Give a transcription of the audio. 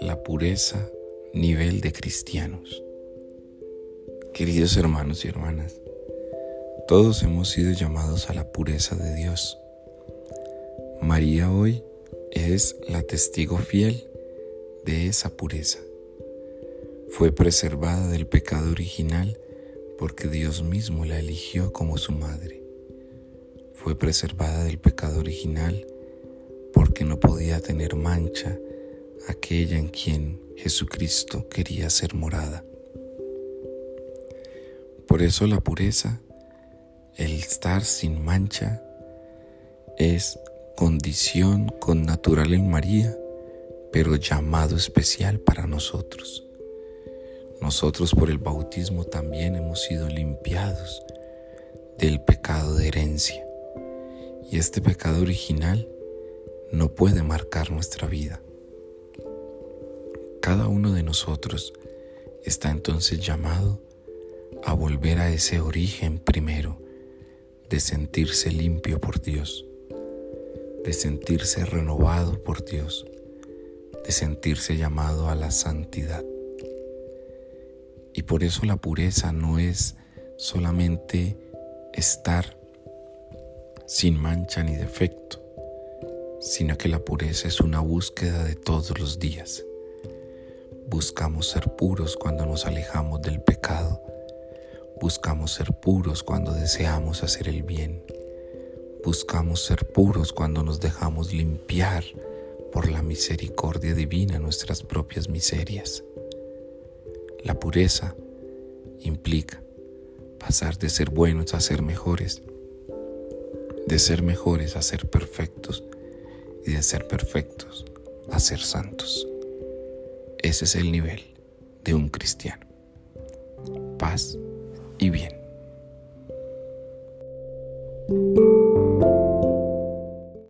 La pureza, nivel de cristianos. Queridos hermanos y hermanas, todos hemos sido llamados a la pureza de Dios. María hoy es la testigo fiel de esa pureza. Fue preservada del pecado original porque Dios mismo la eligió como su madre. Fue preservada del pecado original porque no podía tener mancha aquella en quien Jesucristo quería ser morada. Por eso la pureza, el estar sin mancha, es condición con natural en María, pero llamado especial para nosotros. Nosotros por el bautismo también hemos sido limpiados del pecado de herencia. Y este pecado original no puede marcar nuestra vida. Cada uno de nosotros está entonces llamado a volver a ese origen primero de sentirse limpio por Dios de sentirse renovado por Dios, de sentirse llamado a la santidad. Y por eso la pureza no es solamente estar sin mancha ni defecto, sino que la pureza es una búsqueda de todos los días. Buscamos ser puros cuando nos alejamos del pecado. Buscamos ser puros cuando deseamos hacer el bien Buscamos ser puros cuando nos dejamos limpiar por la misericordia divina nuestras propias miserias. La pureza implica pasar de ser buenos a ser mejores, de ser mejores a ser perfectos y de ser perfectos a ser santos. Ese es el nivel de un cristiano. Paz y bien.